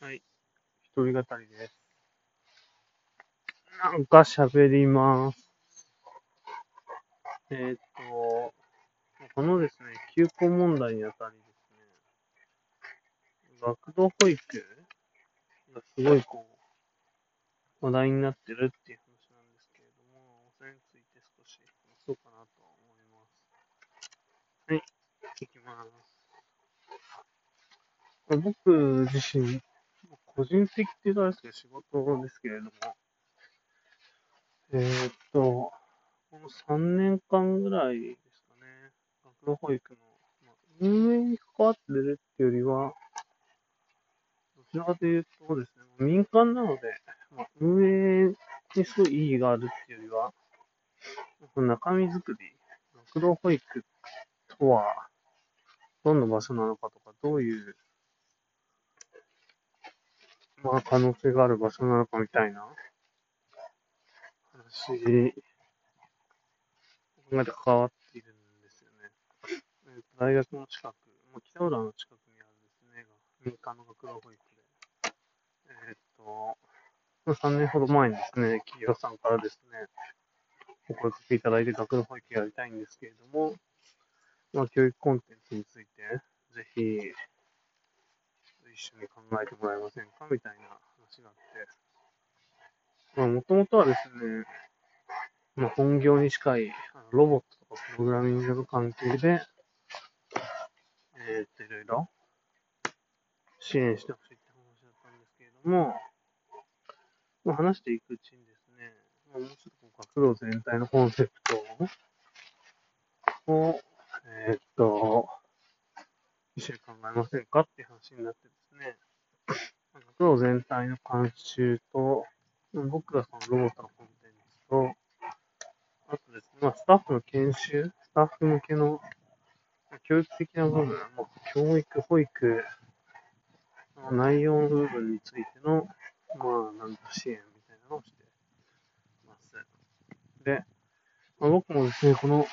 はい。一人語りです。なんか喋ります。えーっと、このですね、休校問題にあたりですね、学童保育がすごいこう、話題になってるっていう話なんですけれども、それについて少し話そうかなと思います。はい、いきます。僕自身、個人的って言うとあれですけど、仕事ですけれども、えーっと、この3年間ぐらいですかね、学童保育の、まあ、運営に関わってるっていうよりは、どちらかというとですね、民間なので、まあ、運営にすごい意義があるっていうよりは、その中身作り、学童保育とは、どんな場所なのかとか、どういう、まあ、可能性がある場所なのかみたいな話、考えて関わっているんですよね。えー大学の近く、まあ、北浦の近くにあるですね、民間の学童保育で、えーっと、3年ほど前にですね、企業さんからですね、お声掛けいただいて学童保育やりたいんですけれども、まあ、教育コンテンツについて、ぜひ、一緒に考えてもらえませんか？みたいな話があって、まあ、もともとはですね、まあ、本業に近い、あのロボットとかプログラミングの関係で、えーっと、いろいろ支援してほしいって話だったんですけれども、まあ、話していくうちにですね、まあ、もうちょっとこう学童全体のコンセプトを、えーっと、一緒に考えませんかっていう話になってでね、まあ学童全体の監修と、まあ僕がそのロボットのコンテンツと、あとですね、まあ、スタッフの研修、スタッフ向けのまあ教育的な部分、まあ、教育、保育、まあ内容の部分についての、まあ、なんか支援みたいなのをしてます。で、まあ、僕もですね、この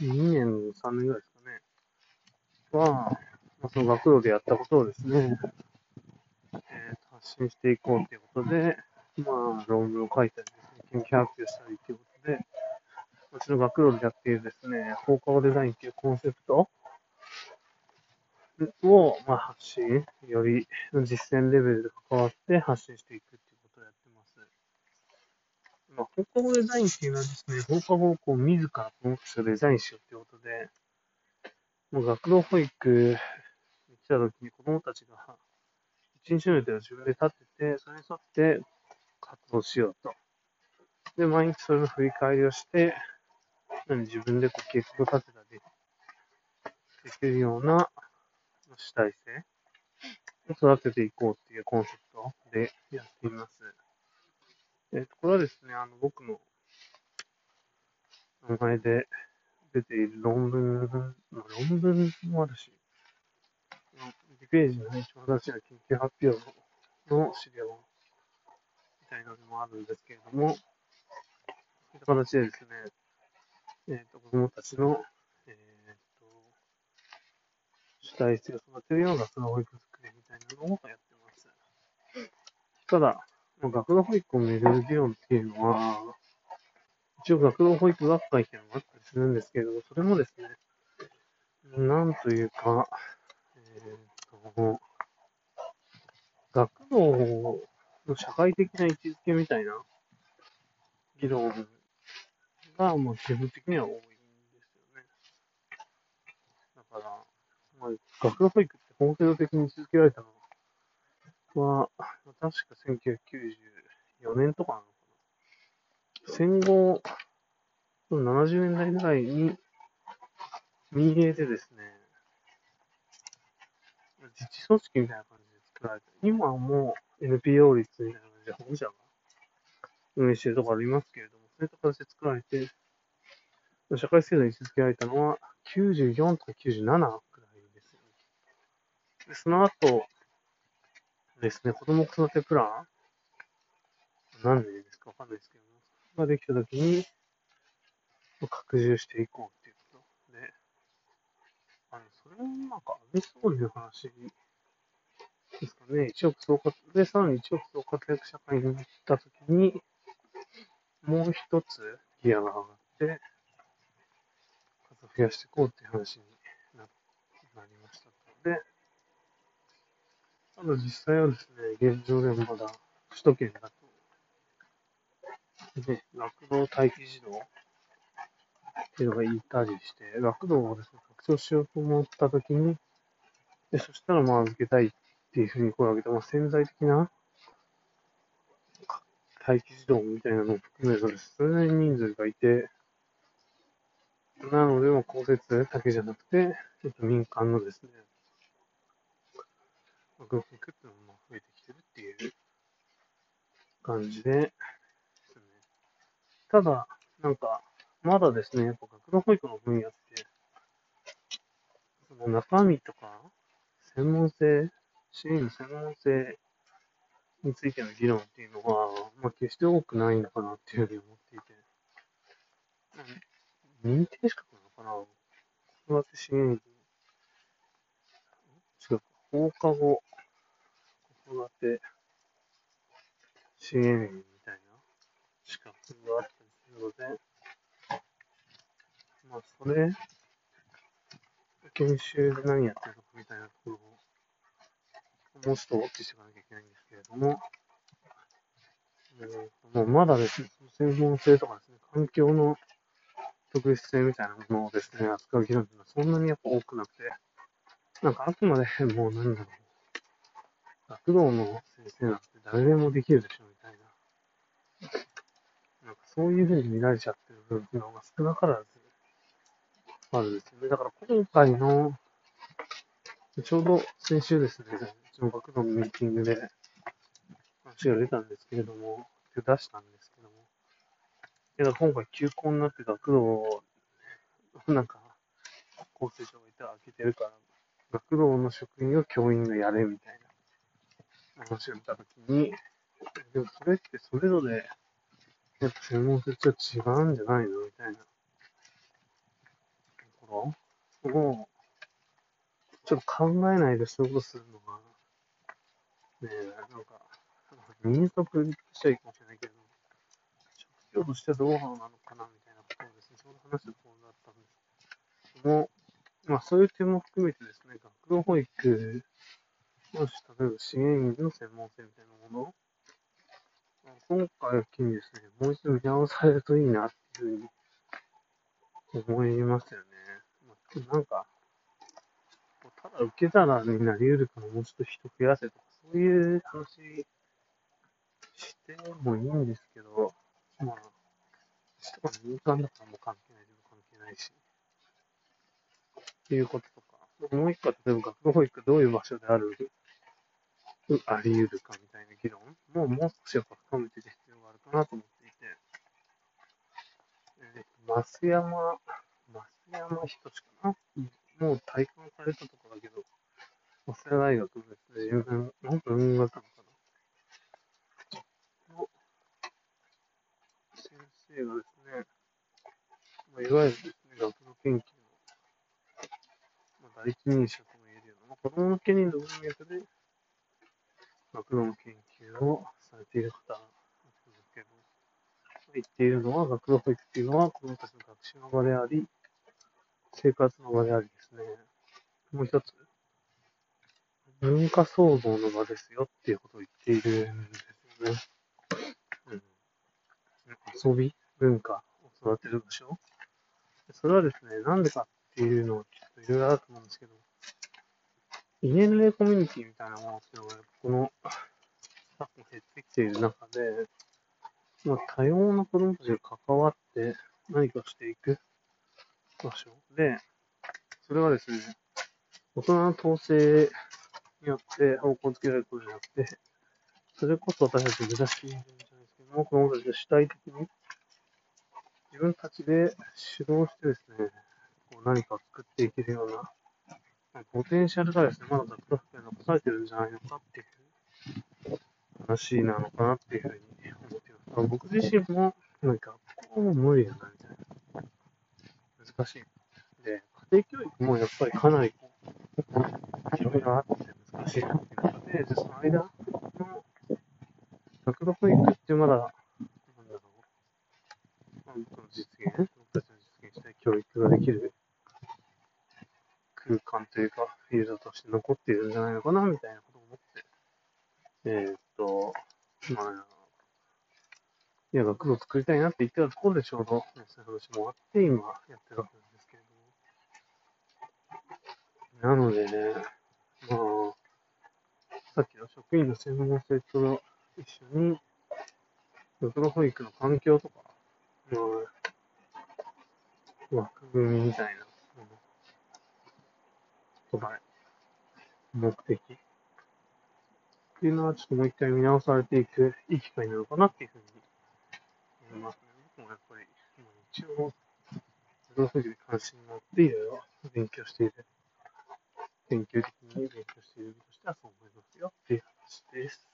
2年、3年ぐらいですかね、は、まあ、その学童でやったことをですね、えー発信していこうということで、まあ、論文を書いたりですね、研究発表したりということで、うちの学童でやっているですね、放課後デザインというコンセプトを、まあ、発信、より実践レベルで関わって発信していくっていうことをやってます。まあ、放課後デザインっていうのはですね、放課後をこう自らこの人をデザインしようっていうことで、もう学童保育た時に子供たちが一日の予定を自分で立てて、それに沿って活動しようと。で、毎日それの振り返りをして、自分でこう計画を立てたりできるような主体性を育てていこうっていうコンセプトでやっています。えっ、と、これはですね、あの、僕の名前で出ている論文、論文もあるし、ページの一番新しい研究発表の資料みたいなのもあるんですけれども、そういった形でですね、えっ、と、子供たちの、えっ、と、主体性を育てるような学童保育作りみたいなのをやってます。ただ、学童保育をめぐる議論っていうのは、一応学童保育学会っていうのがあったりするんですけれども、それもですね、なんというか、学童の社会的な位置づけみたいな議論が、まあ、基本的には多いんですよね。だから、まあ、学童保育って法制度的に位置づけられたのは、確か1994年とかなのかな。戦後、70年代ぐらいに、民営でですね、自治組織みたいな感じで作られて、今はもう NPO 率みたいな感じで保護者が運営してるところありますけれども、そういった形で作られて、社会制度に位置づけられたのは94とか97くらいですよね。で、その後ですね、子供子育てプラン何年ですかわかん。ないですけども、ができたときに、拡充していこうっていうことで、あの、それもなんか安倍総理の話ですかね、一億総活、で、さらに一億総活躍社会になったときに、もう一つギアが上がって、数増やしていこうっていう話になりましたので、ただ実際はですね、現状でもまだ首都圏だと、ね、学童待機児童っていうのがいたりして、学童をですね、拡張しようと思ったときに、で、そしたらまあ受けたいっていうふうに声を上げて、まあ潜在的な待機児童みたいなのを含めると、それなりに人数がいて、なので、も公設だけじゃなくて、ちょっと民間のですね、学育っていうのも増えてきてるっていう感じで、ただ、なんか、まだですね、やっぱ学童保育の分野っ、の中身とか、専門性、支援の専門性についての議論っていうのは、まあ、決して多くないのかなっていうふうに思っていて、認定資格なのかな？子育て支援、違う、放課後子育て支援員みたいな資格があったりするので、まあ、それ、研修で何やってるのかみたいなところを、もうちょっとウォッチしていかなきゃいけないんですけれども、もうまだですね、専門性とかですね、環境の特別性みたいなものをですね、扱う議論っていうのはそんなにやっぱ多くなくて、なんかあくまでもうなんだろう、学童の先生なんて誰でもできるでしょみたいな、なんかそういうふうに見られちゃってる部分の方が少なからずあるんですよね。だから今回の、ちょうど先週ですね、うちの学童のミーティングで話が出たんですけれども、出したんですけども、けど今回休校になって学童を、なんか、校生長がいて開けてるから、学童の職員を教員がやれみたいな話を見たときに、でもそれってそれぞれ、やっぱ専門性は違うんじゃないのみたいなところを、ちょっと考えないでそういうことするのが、ねえ、なんか、民族してはいいかもしれないけど、職業としてどうなのかなみたいなことをですね、その話の方だったんですけど。も、まあそういう点も含めてですね、学童保育、もし例えば支援員の専門性みたいなもの、今回を機にですね、もう一度見直されるといいなっていうふうに思いますよね。なんか、ただ受け皿になり得るからもうちょっと人増やせとか、そういう話してもいいんですけど、まあ、人が民間だからもう関係ないけど関係ないし。っていうこととか、もう一個は例えば学童保育どういう場所である、あり得るかみたいな議論ももう少しやっぱ深めていく必要があるかなと思っていて、えー、増山、増山仁かなもう体感されたとこだけど、早稲田大学のですね、文文学科の生がですね、いわゆる、学部研究の、まあ、第一人者とも言えるような、まあ、子供向けにの文脈で学童の研究をされている方なんですけど、言っているのは、学童保育っていうのは子供たちの学習の場であり、生活の場でありですね、もう一つ、文化創造の場ですよっていうことを言っているんですよね。うん遊び、文化を育てる場所。それはですね、なんでかっていうのをちょっといろいろあると思うんですけど、異年齢コミュニティみたいなものっていうのが、この、昨今減ってきている中で、まあ、多様な子供たちが関わって何かしていく場所。で、それはですね、大人の統制によって方向づけられることじゃなくて、それこそ私たち目指しいんじゃないですけども、子供たちが主体的に自分たちで指導してですね、こう何か作っていけるような、ポテンシャルがですね、まだ雑学で残されてるんじゃないのかっていう話なのかなっていうふうに思っています。僕自身も、なんか、こう無理だな、みたいな。難しい。で、家庭教育もやっぱりかなりこう、いろいろあって難しいなっていう中で、その間の、学童保育ってまだ、なんだろう、僕の実現、僕たちの実現したい教育ができる空間というか、フィールドとして残っているんじゃないのかな、みたいなことを思って、えー、っと、まあ、いや、学童作りたいなって言ってたところでちょうど、そういう話もあって、今やってるわけなんですけれども。なのでね、まあ、さっきの職員の専門性と一緒に、学童保育の環境とか、まあ、枠組みみたいな、言葉、目的っていうのはちょっともう一回見直されていくいい機会なのかなっていうふうに思いますね。僕もやっぱり、一応、学童保育に関心があって、いろいろ勉強している研究的に勉強しているとしてはそう思いますよっていう話です。